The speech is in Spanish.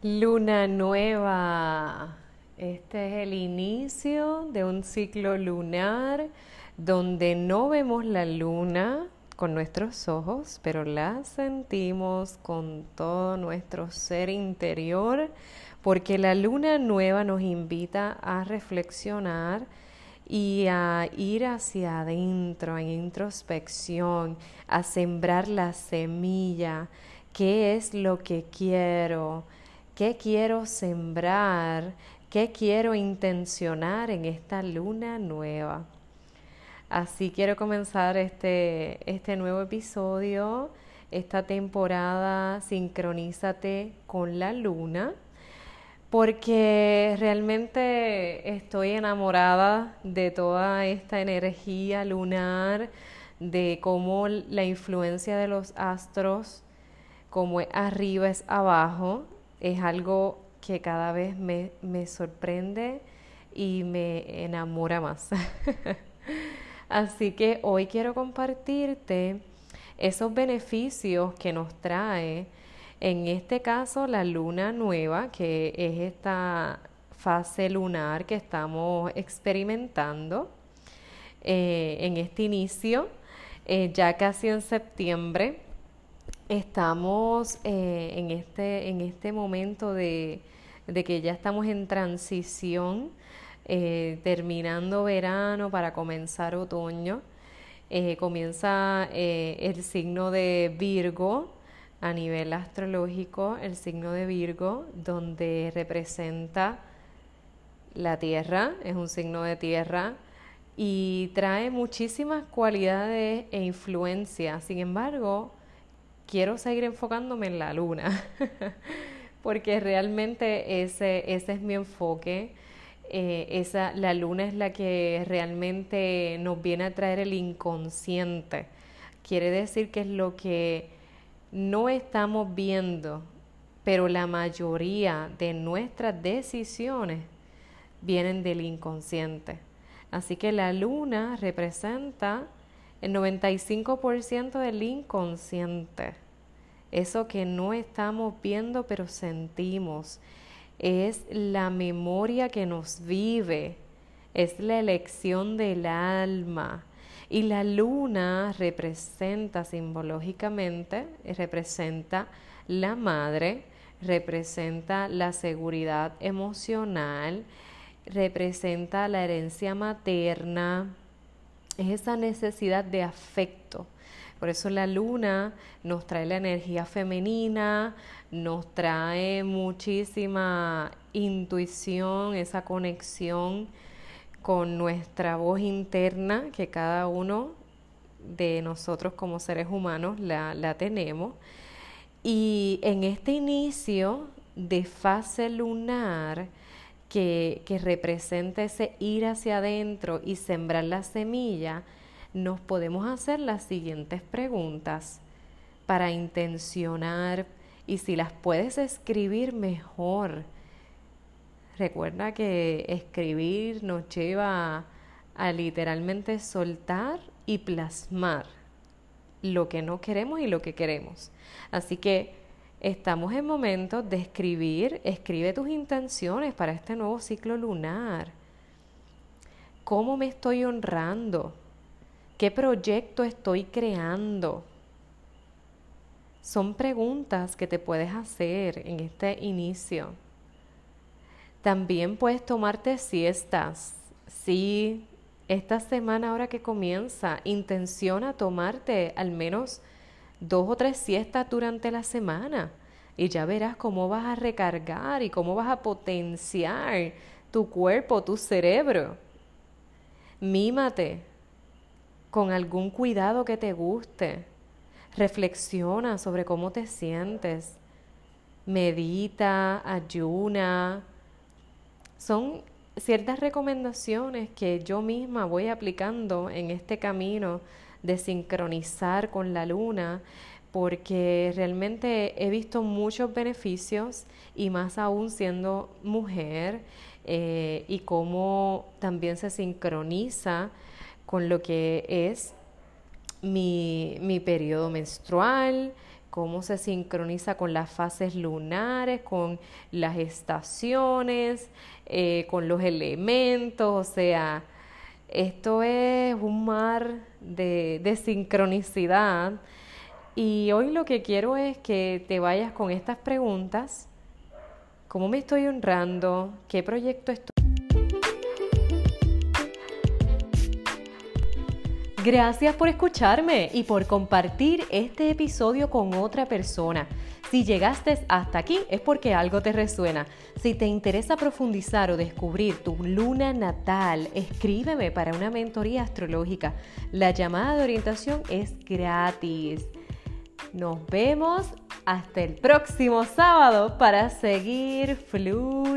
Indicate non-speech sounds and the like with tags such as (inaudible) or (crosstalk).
Luna nueva. Este es el inicio de un ciclo lunar donde no vemos la luna con nuestros ojos, pero la sentimos con todo nuestro ser interior, porque la luna nueva nos invita a reflexionar y a ir hacia adentro, en introspección, a sembrar la semilla, qué es lo que quiero, qué quiero sembrar, qué quiero intencionar en esta luna nueva. Así quiero comenzar este, este nuevo episodio, esta temporada Sincronízate con la luna, porque realmente estoy enamorada de toda esta energía lunar, de cómo la influencia de los astros, como es arriba es abajo, es algo que cada vez me, me sorprende y me enamora más. (laughs) Así que hoy quiero compartirte esos beneficios que nos trae, en este caso, la luna nueva, que es esta fase lunar que estamos experimentando eh, en este inicio, eh, ya casi en septiembre estamos eh, en, este, en este momento de, que ya estamos en transición, eh, terminando verano para comenzar otoño. Eh, comienza el signo de Virgo a nivel astrológico, el signo de Virgo, donde representa la tierra, es un signo de tierra y trae muchísimas cualidades e influencias. Sin embargo, quiero seguir enfocándome en la luna, (laughs) porque realmente ese, ese es mi enfoque. Eh, esa, la luna es la que realmente nos viene a traer el inconsciente. Quiere decir que es lo que no estamos viendo, pero la mayoría de nuestras decisiones vienen del inconsciente. Así que la luna representa el 95% del inconsciente, eso que no estamos viendo pero sentimos, es la memoria que nos vive, es la elección del alma. Y la luna representa simbológicamente, representa la madre, representa la seguridad emocional, representa la herencia materna, es esa necesidad de afecto. Por eso la luna nos trae la energía femenina, nos trae muchísima intuición, esa conexión con nuestra voz interna que cada uno de nosotros como seres humanos la, la tenemos. Y en este inicio de fase lunar, que, que representa ese ir hacia adentro y sembrar la semilla, nos podemos hacer las siguientes preguntas para intencionar y si las puedes escribir mejor. Recuerda que escribir nos lleva a literalmente soltar y plasmar lo que no queremos y lo que queremos. Así que Estamos en momentos de escribir, escribe tus intenciones para este nuevo ciclo lunar. ¿Cómo me estoy honrando? ¿Qué proyecto estoy creando? Son preguntas que te puedes hacer en este inicio. También puedes tomarte siestas. Sí, esta semana ahora que comienza, intenciona tomarte al menos dos o tres siestas durante la semana y ya verás cómo vas a recargar y cómo vas a potenciar tu cuerpo, tu cerebro. Mímate con algún cuidado que te guste. Reflexiona sobre cómo te sientes. Medita, ayuna. Son ciertas recomendaciones que yo misma voy aplicando en este camino de sincronizar con la luna, porque realmente he visto muchos beneficios y más aún siendo mujer eh, y cómo también se sincroniza con lo que es mi, mi periodo menstrual, cómo se sincroniza con las fases lunares, con las estaciones, eh, con los elementos, o sea, esto es un mar de, de sincronicidad. Y hoy lo que quiero es que te vayas con estas preguntas. ¿Cómo me estoy honrando? ¿Qué proyecto estoy? Gracias por escucharme y por compartir este episodio con otra persona. Si llegaste hasta aquí es porque algo te resuena. Si te interesa profundizar o descubrir tu luna natal, escríbeme para una mentoría astrológica. La llamada de orientación es gratis. Nos vemos hasta el próximo sábado para seguir fluyendo.